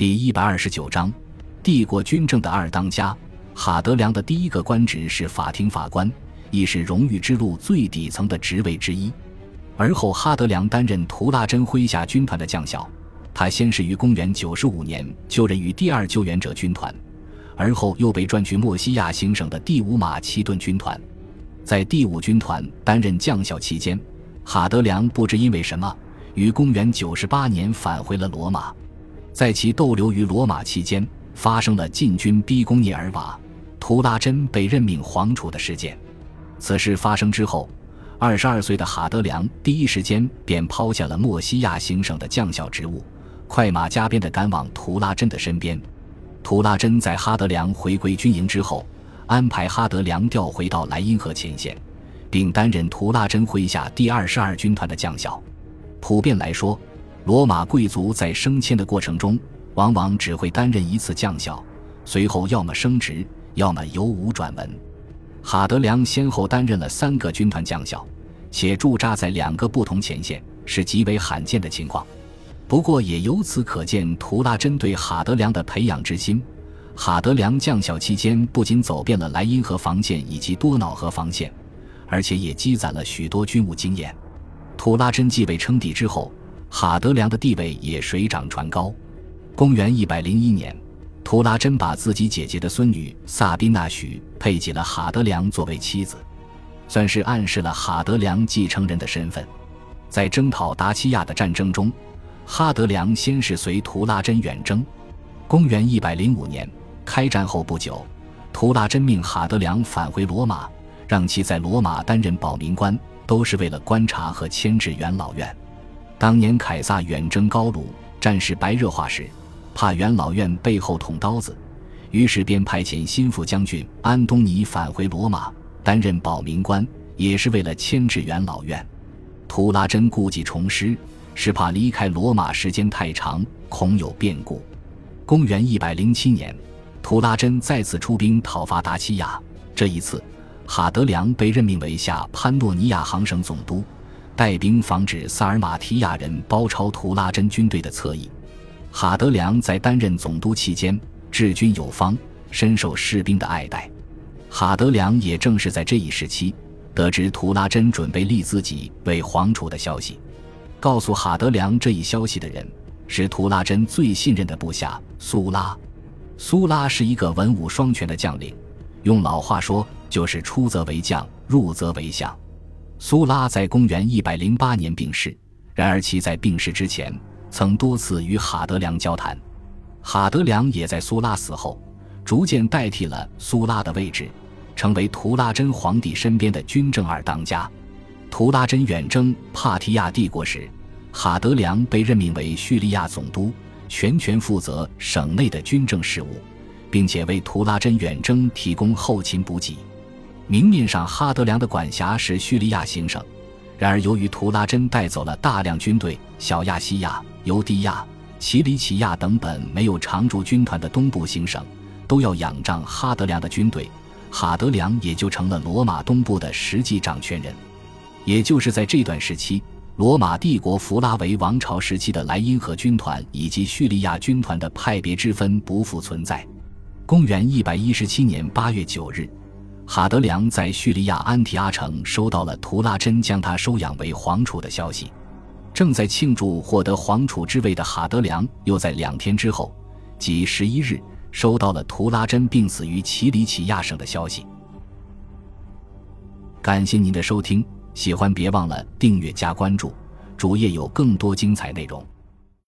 第一百二十九章，帝国军政的二当家。哈德良的第一个官职是法庭法官，亦是荣誉之路最底层的职位之一。而后，哈德良担任图拉真麾下军团的将校。他先是于公元九十五年就任于第二救援者军团，而后又被转去墨西亚行省的第五马其顿军团。在第五军团担任将校期间，哈德良不知因为什么，于公元九十八年返回了罗马。在其逗留于罗马期间，发生了禁军逼宫涅尔瓦，图拉真被任命皇储的事件。此事发生之后，二十二岁的哈德良第一时间便抛下了墨西亚行省的将校职务。快马加鞭地赶往图拉真的身边。图拉真在哈德良回归军营之后，安排哈德良调回到莱茵河前线，并担任图拉真麾下第二十二军团的将校。普遍来说，罗马贵族在升迁的过程中，往往只会担任一次将校，随后要么升职，要么由武转文。哈德良先后担任了三个军团将校，且驻扎在两个不同前线，是极为罕见的情况。不过，也由此可见图拉真对哈德良的培养之心。哈德良将校期间，不仅走遍了莱茵河防线以及多瑙河防线，而且也积攒了许多军务经验。图拉真继位称帝之后，哈德良的地位也水涨船高。公元一百零一年，图拉真把自己姐姐的孙女萨宾娜许配给了哈德良作为妻子，算是暗示了哈德良继承人的身份。在征讨达契亚的战争中。哈德良先是随图拉真远征，公元一百零五年开战后不久，图拉真命哈德良返回罗马，让其在罗马担任保民官，都是为了观察和牵制元老院。当年凯撒远征高卢，战事白热化时，怕元老院背后捅刀子，于是便派遣心腹将军安东尼返回罗马担任保民官，也是为了牵制元老院。图拉真故技重施。是怕离开罗马时间太长，恐有变故。公元一百零七年，图拉真再次出兵讨伐达西亚。这一次，哈德良被任命为下潘诺尼亚行省总督，带兵防止萨尔马提亚人包抄图拉真军队的侧翼。哈德良在担任总督期间，治军有方，深受士兵的爱戴。哈德良也正是在这一时期，得知图拉真准备立自己为皇储的消息。告诉哈德良这一消息的人是图拉真最信任的部下苏拉。苏拉是一个文武双全的将领，用老话说就是出则为将，入则为相。苏拉在公元一百零八年病逝，然而其在病逝之前曾多次与哈德良交谈。哈德良也在苏拉死后逐渐代替了苏拉的位置，成为图拉真皇帝身边的军政二当家。图拉真远征帕提亚帝国时，哈德良被任命为叙利亚总督，全权负责省内的军政事务，并且为图拉真远征提供后勤补给。明面上，哈德良的管辖是叙利亚行省，然而由于图拉真带走了大量军队，小亚细亚、尤地亚、奇里乞亚等本没有常驻军团的东部行省，都要仰仗哈德良的军队，哈德良也就成了罗马东部的实际掌权人。也就是在这段时期，罗马帝国弗拉维王朝时期的莱茵河军团以及叙利亚军团的派别之分不复存在。公元一百一十七年八月九日，哈德良在叙利亚安提阿城收到了图拉真将他收养为皇储的消息。正在庆祝获得皇储之位的哈德良，又在两天之后，即十一日，收到了图拉真病死于奇里乞亚省的消息。感谢您的收听。喜欢别忘了订阅加关注，主页有更多精彩内容。